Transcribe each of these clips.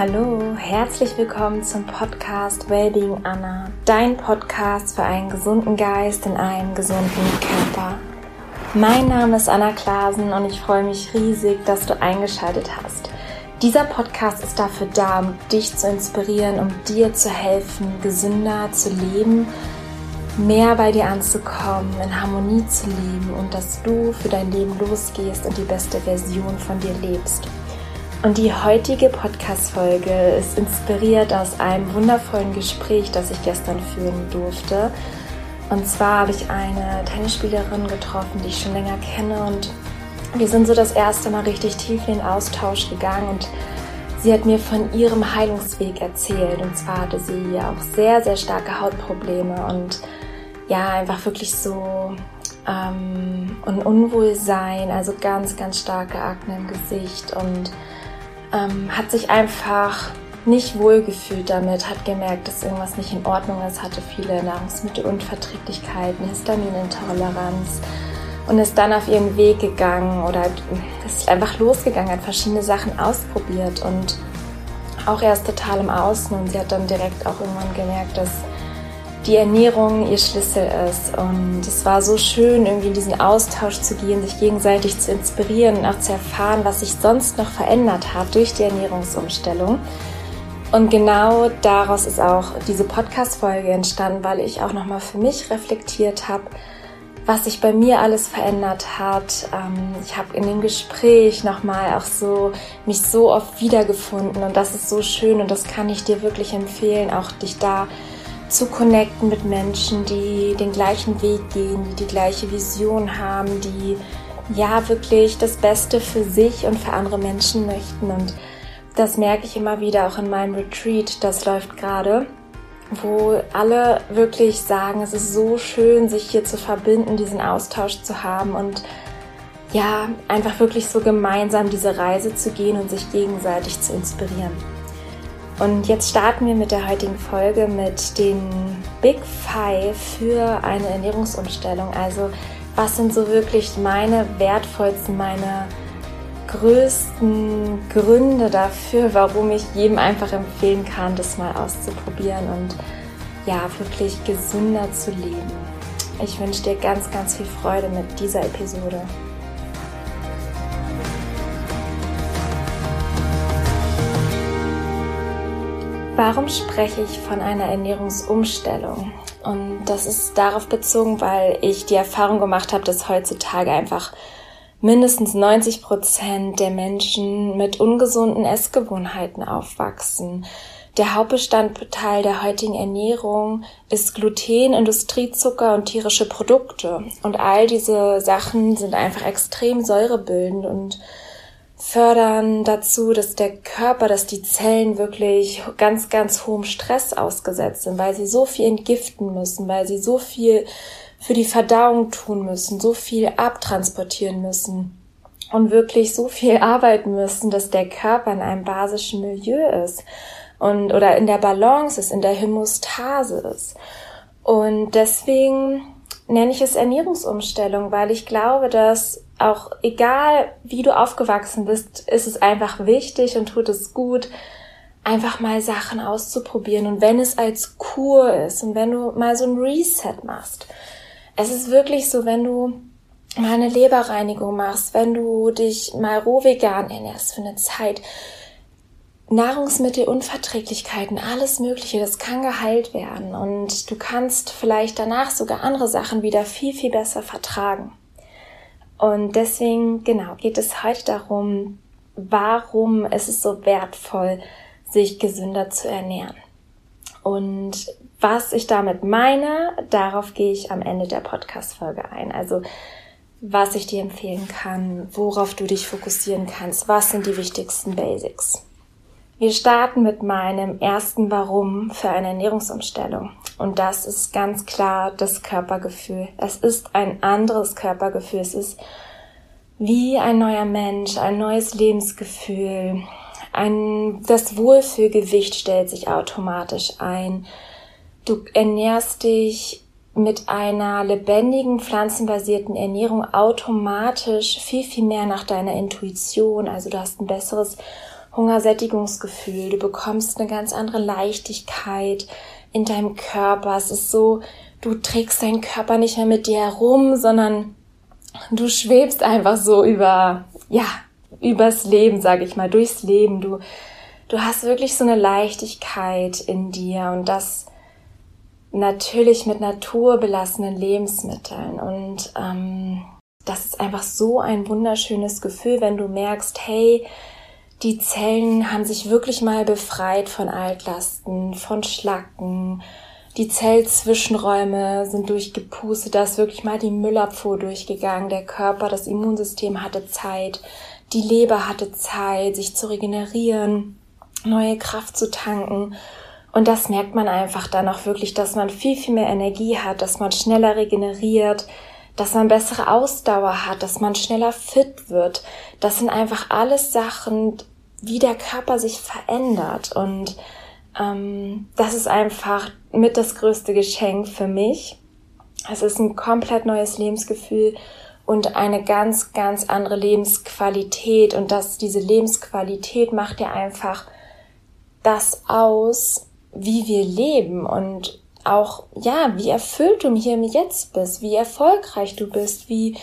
Hallo, herzlich willkommen zum Podcast Wellbeing Anna, dein Podcast für einen gesunden Geist in einem gesunden Körper. Mein Name ist Anna Klasen und ich freue mich riesig, dass du eingeschaltet hast. Dieser Podcast ist dafür da, um dich zu inspirieren, um dir zu helfen, gesünder zu leben, mehr bei dir anzukommen, in Harmonie zu leben und dass du für dein Leben losgehst und die beste Version von dir lebst. Und die heutige Podcast-Folge ist inspiriert aus einem wundervollen Gespräch, das ich gestern führen durfte. Und zwar habe ich eine Tennisspielerin getroffen, die ich schon länger kenne und wir sind so das erste Mal richtig tief in den Austausch gegangen und sie hat mir von ihrem Heilungsweg erzählt. Und zwar hatte sie auch sehr, sehr starke Hautprobleme und ja, einfach wirklich so ähm, ein Unwohlsein, also ganz, ganz starke Akne im Gesicht und ähm, hat sich einfach nicht wohlgefühlt damit, hat gemerkt, dass irgendwas nicht in Ordnung ist, hatte viele Nahrungsmittelunverträglichkeiten, Histaminintoleranz und ist dann auf ihren Weg gegangen oder ist einfach losgegangen, hat verschiedene Sachen ausprobiert und auch erst total im Außen und sie hat dann direkt auch irgendwann gemerkt, dass die Ernährung ihr Schlüssel ist. Und es war so schön, irgendwie in diesen Austausch zu gehen, sich gegenseitig zu inspirieren und auch zu erfahren, was sich sonst noch verändert hat durch die Ernährungsumstellung. Und genau daraus ist auch diese Podcast-Folge entstanden, weil ich auch nochmal für mich reflektiert habe, was sich bei mir alles verändert hat. Ähm, ich habe in dem Gespräch nochmal auch so mich so oft wiedergefunden und das ist so schön und das kann ich dir wirklich empfehlen, auch dich da zu connecten mit Menschen, die den gleichen Weg gehen, die die gleiche Vision haben, die ja wirklich das Beste für sich und für andere Menschen möchten. Und das merke ich immer wieder auch in meinem Retreat, das läuft gerade, wo alle wirklich sagen, es ist so schön, sich hier zu verbinden, diesen Austausch zu haben und ja, einfach wirklich so gemeinsam diese Reise zu gehen und sich gegenseitig zu inspirieren. Und jetzt starten wir mit der heutigen Folge mit den Big Five für eine Ernährungsumstellung. Also was sind so wirklich meine wertvollsten, meine größten Gründe dafür, warum ich jedem einfach empfehlen kann, das mal auszuprobieren und ja, wirklich gesünder zu leben. Ich wünsche dir ganz, ganz viel Freude mit dieser Episode. Warum spreche ich von einer Ernährungsumstellung? Und das ist darauf bezogen, weil ich die Erfahrung gemacht habe, dass heutzutage einfach mindestens 90 Prozent der Menschen mit ungesunden Essgewohnheiten aufwachsen. Der Hauptbestandteil der heutigen Ernährung ist Gluten, Industriezucker und tierische Produkte. Und all diese Sachen sind einfach extrem säurebildend und fördern dazu, dass der Körper, dass die Zellen wirklich ganz, ganz hohem Stress ausgesetzt sind, weil sie so viel entgiften müssen, weil sie so viel für die Verdauung tun müssen, so viel abtransportieren müssen und wirklich so viel arbeiten müssen, dass der Körper in einem basischen Milieu ist und oder in der Balance ist, in der Hämostase ist. Und deswegen nenne ich es Ernährungsumstellung, weil ich glaube, dass auch egal wie du aufgewachsen bist, ist es einfach wichtig und tut es gut, einfach mal Sachen auszuprobieren. Und wenn es als Kur ist und wenn du mal so ein Reset machst, es ist wirklich so, wenn du mal eine Leberreinigung machst, wenn du dich mal roh vegan ernährst für eine Zeit, Nahrungsmittelunverträglichkeiten, alles Mögliche, das kann geheilt werden und du kannst vielleicht danach sogar andere Sachen wieder viel, viel besser vertragen. Und deswegen, genau, geht es heute darum, warum ist es so wertvoll, sich gesünder zu ernähren. Und was ich damit meine, darauf gehe ich am Ende der Podcast-Folge ein. Also, was ich dir empfehlen kann, worauf du dich fokussieren kannst, was sind die wichtigsten Basics. Wir starten mit meinem ersten Warum für eine Ernährungsumstellung. Und das ist ganz klar das Körpergefühl. Es ist ein anderes Körpergefühl. Es ist wie ein neuer Mensch, ein neues Lebensgefühl. Ein, das Wohlfühlgewicht stellt sich automatisch ein. Du ernährst dich mit einer lebendigen pflanzenbasierten Ernährung automatisch viel, viel mehr nach deiner Intuition. Also du hast ein besseres Hungersättigungsgefühl, du bekommst eine ganz andere Leichtigkeit in deinem Körper. Es ist so, du trägst deinen Körper nicht mehr mit dir herum, sondern du schwebst einfach so über, ja, übers Leben, sage ich mal, durchs Leben. Du, du hast wirklich so eine Leichtigkeit in dir und das natürlich mit naturbelassenen Lebensmitteln und ähm, das ist einfach so ein wunderschönes Gefühl, wenn du merkst, hey, die Zellen haben sich wirklich mal befreit von Altlasten, von Schlacken. Die Zellzwischenräume sind durchgepustet, da ist wirklich mal die Müllabfuhr durchgegangen. Der Körper, das Immunsystem hatte Zeit, die Leber hatte Zeit, sich zu regenerieren, neue Kraft zu tanken. Und das merkt man einfach dann auch wirklich, dass man viel, viel mehr Energie hat, dass man schneller regeneriert, dass man bessere Ausdauer hat, dass man schneller fit wird. Das sind einfach alles Sachen, wie der Körper sich verändert. Und ähm, das ist einfach mit das größte Geschenk für mich. Es ist ein komplett neues Lebensgefühl und eine ganz, ganz andere Lebensqualität. Und das, diese Lebensqualität macht ja einfach das aus, wie wir leben und auch, ja, wie erfüllt du hier im Jetzt bist, wie erfolgreich du bist, wie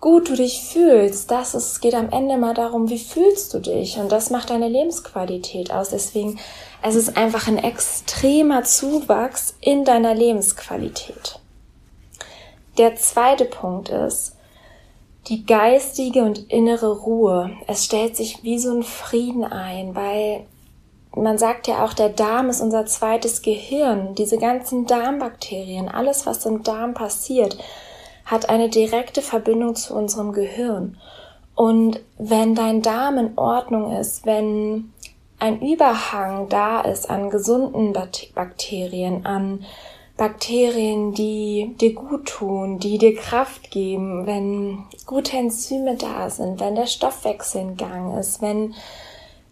gut du dich fühlst. Das ist, geht am Ende mal darum, wie fühlst du dich? Und das macht deine Lebensqualität aus. Deswegen, es ist einfach ein extremer Zuwachs in deiner Lebensqualität. Der zweite Punkt ist, die geistige und innere Ruhe. Es stellt sich wie so ein Frieden ein, weil man sagt ja auch, der Darm ist unser zweites Gehirn. Diese ganzen Darmbakterien, alles, was im Darm passiert, hat eine direkte Verbindung zu unserem Gehirn. Und wenn dein Darm in Ordnung ist, wenn ein Überhang da ist an gesunden Bakterien, an Bakterien, die dir gut tun, die dir Kraft geben, wenn gute Enzyme da sind, wenn der Stoffwechsel in Gang ist, wenn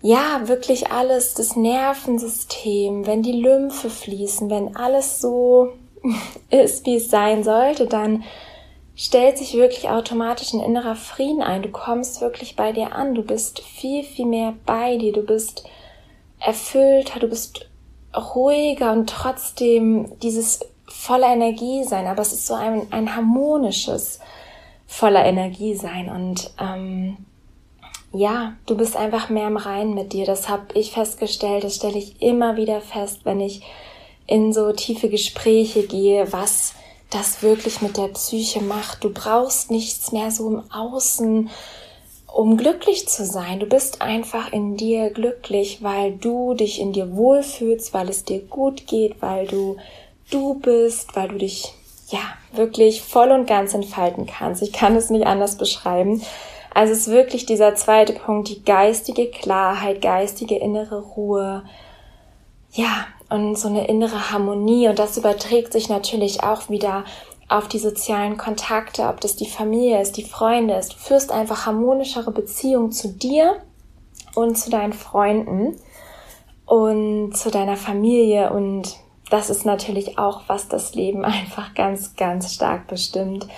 ja, wirklich alles, das Nervensystem, wenn die Lymphe fließen, wenn alles so ist, wie es sein sollte, dann stellt sich wirklich automatisch ein innerer Frieden ein. Du kommst wirklich bei dir an. Du bist viel, viel mehr bei dir. Du bist erfüllter, du bist ruhiger und trotzdem dieses voller Energie sein. Aber es ist so ein, ein harmonisches voller Energie sein. Und ähm, ja, du bist einfach mehr im Reinen mit dir. Das habe ich festgestellt, das stelle ich immer wieder fest, wenn ich in so tiefe Gespräche gehe, was das wirklich mit der Psyche macht. Du brauchst nichts mehr so im Außen, um glücklich zu sein. Du bist einfach in dir glücklich, weil du dich in dir wohlfühlst, weil es dir gut geht, weil du du bist, weil du dich ja wirklich voll und ganz entfalten kannst. Ich kann es nicht anders beschreiben. Also es ist wirklich dieser zweite Punkt, die geistige Klarheit, geistige innere Ruhe. Ja, und so eine innere Harmonie. Und das überträgt sich natürlich auch wieder auf die sozialen Kontakte, ob das die Familie ist, die Freunde ist. Du führst einfach harmonischere Beziehungen zu dir und zu deinen Freunden und zu deiner Familie. Und das ist natürlich auch, was das Leben einfach ganz, ganz stark bestimmt.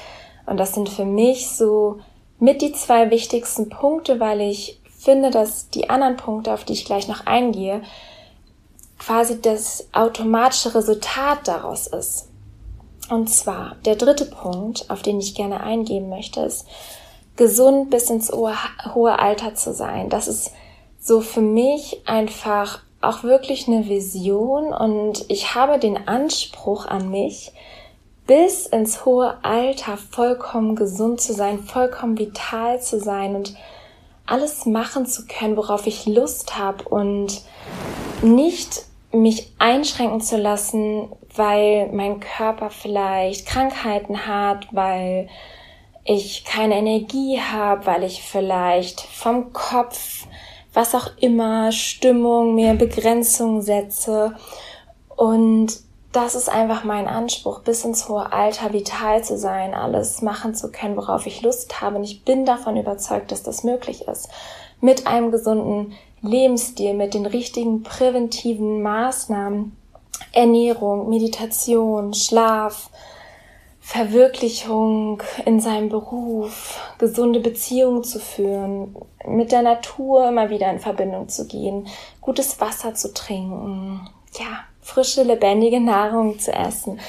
Und das sind für mich so mit die zwei wichtigsten Punkte, weil ich finde, dass die anderen Punkte, auf die ich gleich noch eingehe, quasi das automatische Resultat daraus ist. Und zwar der dritte Punkt, auf den ich gerne eingehen möchte, ist, gesund bis ins hohe Alter zu sein. Das ist so für mich einfach auch wirklich eine Vision und ich habe den Anspruch an mich, bis ins hohe Alter vollkommen gesund zu sein, vollkommen vital zu sein und alles machen zu können, worauf ich Lust habe und nicht mich einschränken zu lassen, weil mein Körper vielleicht Krankheiten hat, weil ich keine Energie habe, weil ich vielleicht vom Kopf, was auch immer, Stimmung, mir Begrenzungen setze und das ist einfach mein Anspruch, bis ins hohe Alter vital zu sein, alles machen zu können, worauf ich Lust habe. Und ich bin davon überzeugt, dass das möglich ist. Mit einem gesunden Lebensstil, mit den richtigen präventiven Maßnahmen, Ernährung, Meditation, Schlaf, Verwirklichung in seinem Beruf, gesunde Beziehungen zu führen, mit der Natur immer wieder in Verbindung zu gehen, gutes Wasser zu trinken, ja, frische, lebendige Nahrung zu essen.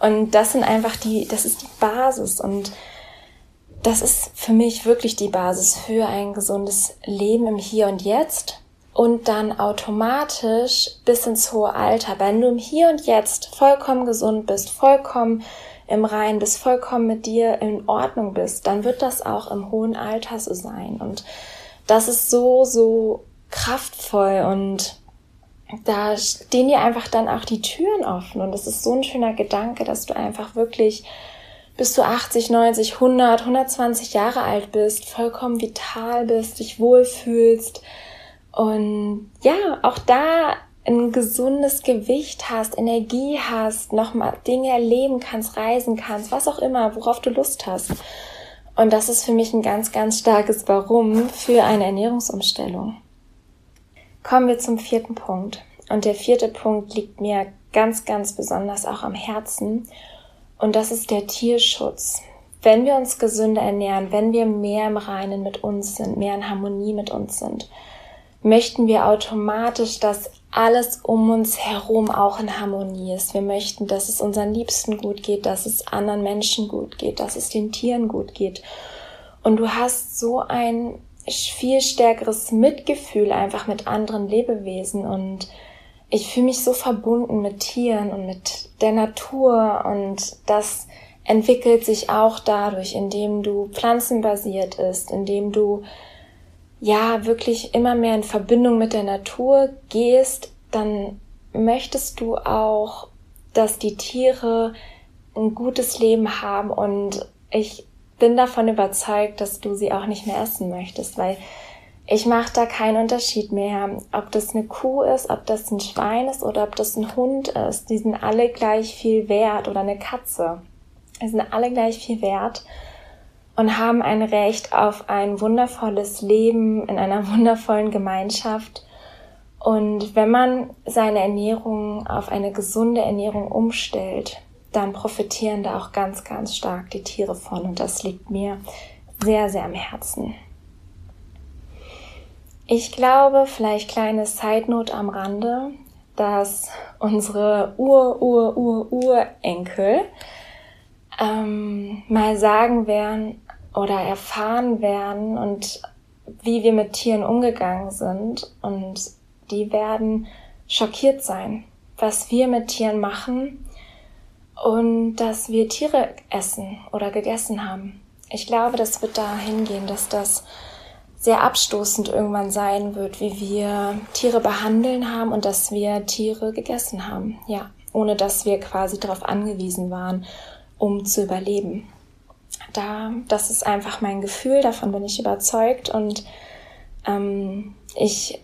Und das sind einfach die, das ist die Basis und das ist für mich wirklich die Basis für ein gesundes Leben im Hier und Jetzt und dann automatisch bis ins hohe Alter, wenn du im Hier und Jetzt vollkommen gesund bist, vollkommen im Rein bist, vollkommen mit dir in Ordnung bist, dann wird das auch im hohen Alter so sein. Und das ist so, so kraftvoll und da stehen dir einfach dann auch die Türen offen. Und das ist so ein schöner Gedanke, dass du einfach wirklich bis du 80, 90, 100, 120 Jahre alt bist, vollkommen vital bist, dich wohlfühlst und ja, auch da ein gesundes Gewicht hast, Energie hast, nochmal Dinge erleben kannst, reisen kannst, was auch immer, worauf du Lust hast. Und das ist für mich ein ganz, ganz starkes Warum für eine Ernährungsumstellung. Kommen wir zum vierten Punkt. Und der vierte Punkt liegt mir ganz, ganz besonders auch am Herzen. Und das ist der Tierschutz. Wenn wir uns gesünder ernähren, wenn wir mehr im Reinen mit uns sind, mehr in Harmonie mit uns sind, möchten wir automatisch, dass alles um uns herum auch in Harmonie ist. Wir möchten, dass es unseren Liebsten gut geht, dass es anderen Menschen gut geht, dass es den Tieren gut geht. Und du hast so ein viel stärkeres Mitgefühl einfach mit anderen Lebewesen und ich fühle mich so verbunden mit Tieren und mit der Natur und das entwickelt sich auch dadurch, indem du pflanzenbasiert ist, indem du ja wirklich immer mehr in Verbindung mit der Natur gehst, dann möchtest du auch, dass die Tiere ein gutes Leben haben und ich bin davon überzeugt, dass du sie auch nicht mehr essen möchtest, weil ich mache da keinen Unterschied mehr, ob das eine Kuh ist, ob das ein Schwein ist oder ob das ein Hund ist. Die sind alle gleich viel wert oder eine Katze. Die sind alle gleich viel wert und haben ein Recht auf ein wundervolles Leben in einer wundervollen Gemeinschaft. Und wenn man seine Ernährung auf eine gesunde Ernährung umstellt, dann profitieren da auch ganz, ganz stark die Tiere von. Und das liegt mir sehr, sehr am Herzen. Ich glaube, vielleicht kleine Zeitnot am Rande, dass unsere Ur-Ur-Ur-Urenkel ähm, mal sagen werden, oder erfahren werden und wie wir mit Tieren umgegangen sind. Und die werden schockiert sein, was wir mit Tieren machen und dass wir Tiere essen oder gegessen haben. Ich glaube, das wird dahin gehen, dass das sehr abstoßend irgendwann sein wird, wie wir Tiere behandeln haben und dass wir Tiere gegessen haben. Ja, ohne dass wir quasi darauf angewiesen waren, um zu überleben da, das ist einfach mein Gefühl, davon bin ich überzeugt und ähm, ich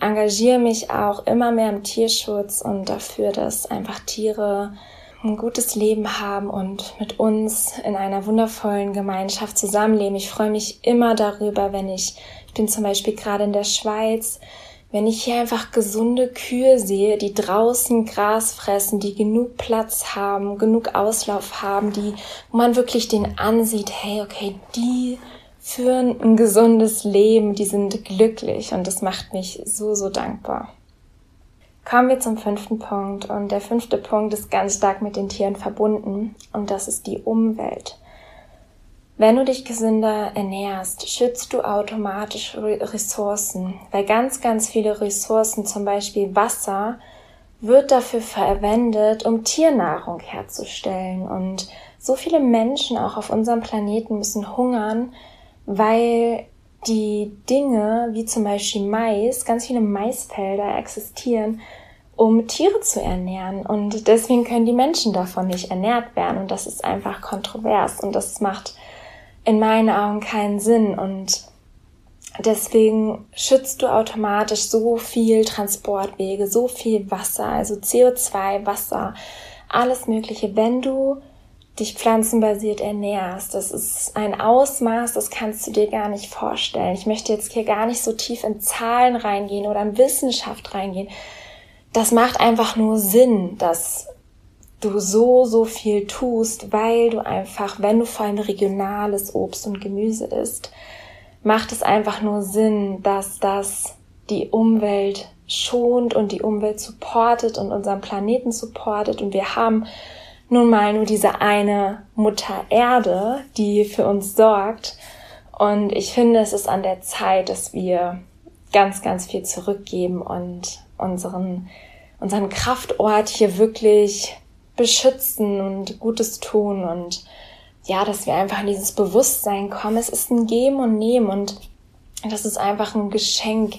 engagiere mich auch immer mehr im Tierschutz und dafür, dass einfach Tiere ein gutes Leben haben und mit uns in einer wundervollen Gemeinschaft zusammenleben. Ich freue mich immer darüber, wenn ich, ich bin zum Beispiel gerade in der Schweiz, wenn ich hier einfach gesunde Kühe sehe, die draußen Gras fressen, die genug Platz haben, genug Auslauf haben, die, wo man wirklich den ansieht, hey, okay, die führen ein gesundes Leben, die sind glücklich und das macht mich so, so dankbar. Kommen wir zum fünften Punkt und der fünfte Punkt ist ganz stark mit den Tieren verbunden und das ist die Umwelt. Wenn du dich gesünder ernährst, schützt du automatisch Ressourcen, weil ganz, ganz viele Ressourcen, zum Beispiel Wasser, wird dafür verwendet, um Tiernahrung herzustellen. Und so viele Menschen auch auf unserem Planeten müssen hungern, weil die Dinge, wie zum Beispiel Mais, ganz viele Maisfelder existieren, um Tiere zu ernähren. Und deswegen können die Menschen davon nicht ernährt werden. Und das ist einfach kontrovers. Und das macht in meinen Augen keinen Sinn und deswegen schützt du automatisch so viel Transportwege, so viel Wasser, also CO2, Wasser, alles Mögliche, wenn du dich pflanzenbasiert ernährst. Das ist ein Ausmaß, das kannst du dir gar nicht vorstellen. Ich möchte jetzt hier gar nicht so tief in Zahlen reingehen oder in Wissenschaft reingehen. Das macht einfach nur Sinn, dass du so, so viel tust, weil du einfach, wenn du vor allem regionales Obst und Gemüse isst, macht es einfach nur Sinn, dass das die Umwelt schont und die Umwelt supportet und unseren Planeten supportet. Und wir haben nun mal nur diese eine Mutter Erde, die für uns sorgt. Und ich finde, es ist an der Zeit, dass wir ganz, ganz viel zurückgeben und unseren, unseren Kraftort hier wirklich beschützen und Gutes tun und ja, dass wir einfach in dieses Bewusstsein kommen. Es ist ein Geben und Nehmen und das ist einfach ein Geschenk.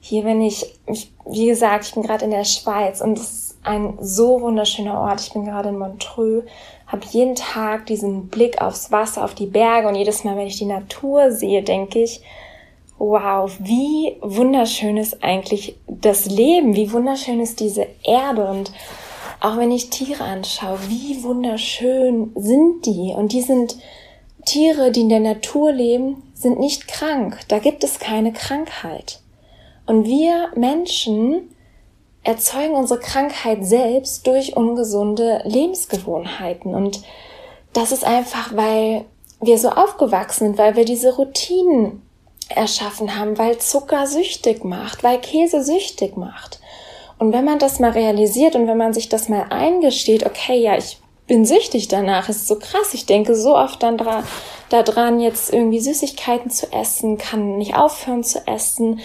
Hier bin ich, ich wie gesagt, ich bin gerade in der Schweiz und es ein so wunderschöner Ort. Ich bin gerade in Montreux, habe jeden Tag diesen Blick aufs Wasser, auf die Berge und jedes Mal, wenn ich die Natur sehe, denke ich, wow, wie wunderschön ist eigentlich das Leben, wie wunderschön ist diese Erde und auch wenn ich Tiere anschaue, wie wunderschön sind die und die sind Tiere, die in der Natur leben, sind nicht krank. Da gibt es keine Krankheit. Und wir Menschen erzeugen unsere Krankheit selbst durch ungesunde Lebensgewohnheiten. Und das ist einfach, weil wir so aufgewachsen sind, weil wir diese Routinen erschaffen haben, weil Zucker süchtig macht, weil Käse süchtig macht. Und wenn man das mal realisiert und wenn man sich das mal eingesteht, okay, ja, ich bin süchtig danach, ist so krass, ich denke so oft dann dran, daran, jetzt irgendwie Süßigkeiten zu essen, kann nicht aufhören zu essen.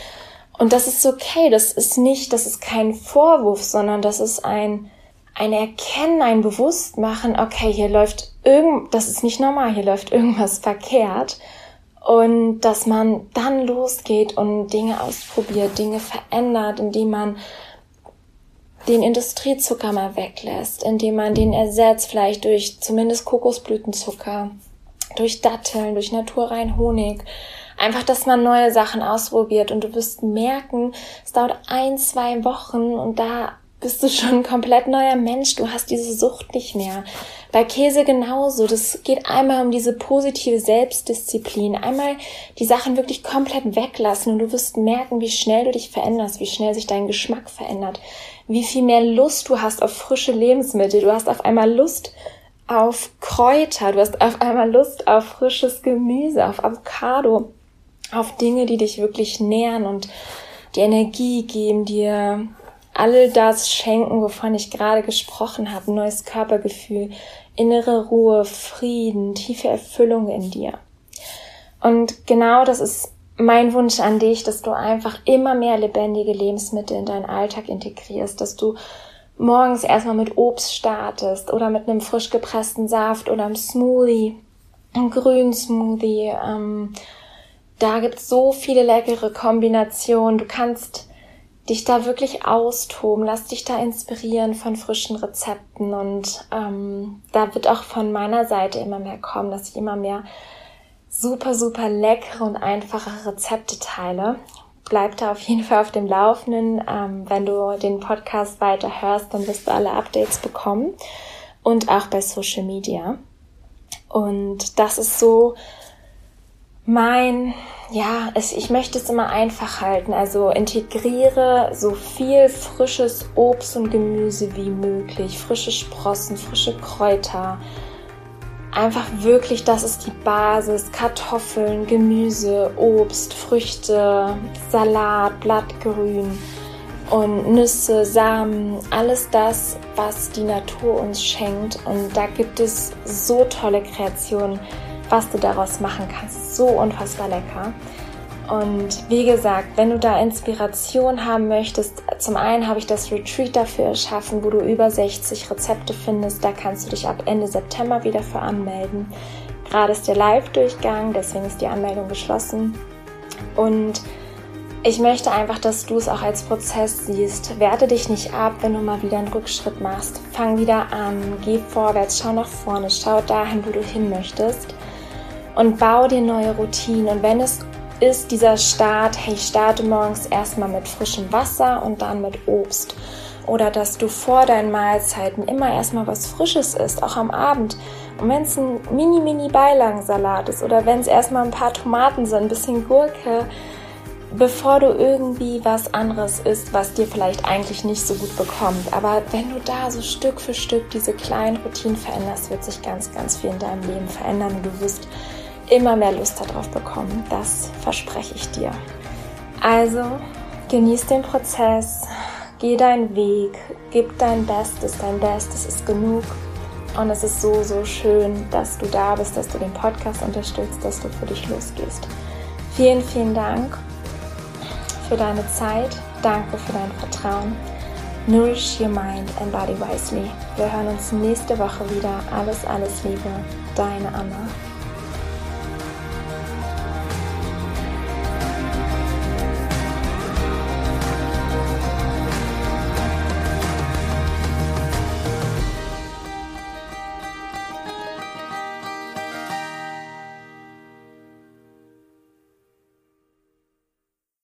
Und das ist okay, das ist nicht, das ist kein Vorwurf, sondern das ist ein, ein Erkennen, ein Bewusstmachen, okay, hier läuft irgend, das ist nicht normal, hier läuft irgendwas verkehrt. Und dass man dann losgeht und Dinge ausprobiert, Dinge verändert, indem man den Industriezucker mal weglässt, indem man den ersetzt, vielleicht durch zumindest Kokosblütenzucker, durch Datteln, durch naturrein Honig. Einfach, dass man neue Sachen ausprobiert und du wirst merken, es dauert ein, zwei Wochen und da bist du schon ein komplett neuer Mensch. Du hast diese Sucht nicht mehr. Bei Käse genauso. Das geht einmal um diese positive Selbstdisziplin. Einmal die Sachen wirklich komplett weglassen und du wirst merken, wie schnell du dich veränderst, wie schnell sich dein Geschmack verändert, wie viel mehr Lust du hast auf frische Lebensmittel. Du hast auf einmal Lust auf Kräuter. Du hast auf einmal Lust auf frisches Gemüse, auf Avocado, auf Dinge, die dich wirklich nähren und die Energie geben, dir all das schenken, wovon ich gerade gesprochen habe, neues Körpergefühl, innere Ruhe, Frieden, tiefe Erfüllung in dir. Und genau das ist mein Wunsch an dich, dass du einfach immer mehr lebendige Lebensmittel in deinen Alltag integrierst, dass du morgens erstmal mit Obst startest oder mit einem frisch gepressten Saft oder einem Smoothie, einem grünen Smoothie. Ähm, da gibt's so viele leckere Kombinationen. Du kannst dich da wirklich austoben, lass dich da inspirieren von frischen Rezepten und ähm, da wird auch von meiner Seite immer mehr kommen, dass ich immer mehr super, super leckere und einfache Rezepte teile. Bleib da auf jeden Fall auf dem Laufenden. Ähm, wenn du den Podcast weiter hörst, dann wirst du alle Updates bekommen und auch bei Social Media. Und das ist so mein, ja, es, ich möchte es immer einfach halten. Also integriere so viel frisches Obst und Gemüse wie möglich, frische Sprossen, frische Kräuter. Einfach wirklich, das ist die Basis. Kartoffeln, Gemüse, Obst, Früchte, Salat, Blattgrün und Nüsse, Samen, alles das, was die Natur uns schenkt. Und da gibt es so tolle Kreationen was du daraus machen kannst. So unfassbar lecker. Und wie gesagt, wenn du da Inspiration haben möchtest, zum einen habe ich das Retreat dafür erschaffen, wo du über 60 Rezepte findest. Da kannst du dich ab Ende September wieder für anmelden. Gerade ist der Live-Durchgang, deswegen ist die Anmeldung geschlossen. Und ich möchte einfach, dass du es auch als Prozess siehst. Werte dich nicht ab, wenn du mal wieder einen Rückschritt machst. Fang wieder an, geh vorwärts, schau nach vorne, schau dahin, wo du hin möchtest und bau dir neue Routinen. Und wenn es ist dieser Start, hey, starte morgens erstmal mit frischem Wasser und dann mit Obst. Oder dass du vor deinen Mahlzeiten immer erstmal was Frisches isst, auch am Abend. Und wenn es ein mini-mini Beilagensalat ist oder wenn es erstmal ein paar Tomaten sind, ein bisschen Gurke, bevor du irgendwie was anderes isst, was dir vielleicht eigentlich nicht so gut bekommt. Aber wenn du da so Stück für Stück diese kleinen Routinen veränderst, wird sich ganz, ganz viel in deinem Leben verändern du wirst immer mehr Lust darauf bekommen. Das verspreche ich dir. Also genieß den Prozess, geh deinen Weg, gib dein Bestes, dein Bestes ist genug. Und es ist so, so schön, dass du da bist, dass du den Podcast unterstützt, dass du für dich losgehst. Vielen, vielen Dank für deine Zeit. Danke für dein Vertrauen. Nourish your mind and body wisely. Wir hören uns nächste Woche wieder. Alles, alles Liebe. Deine Anna.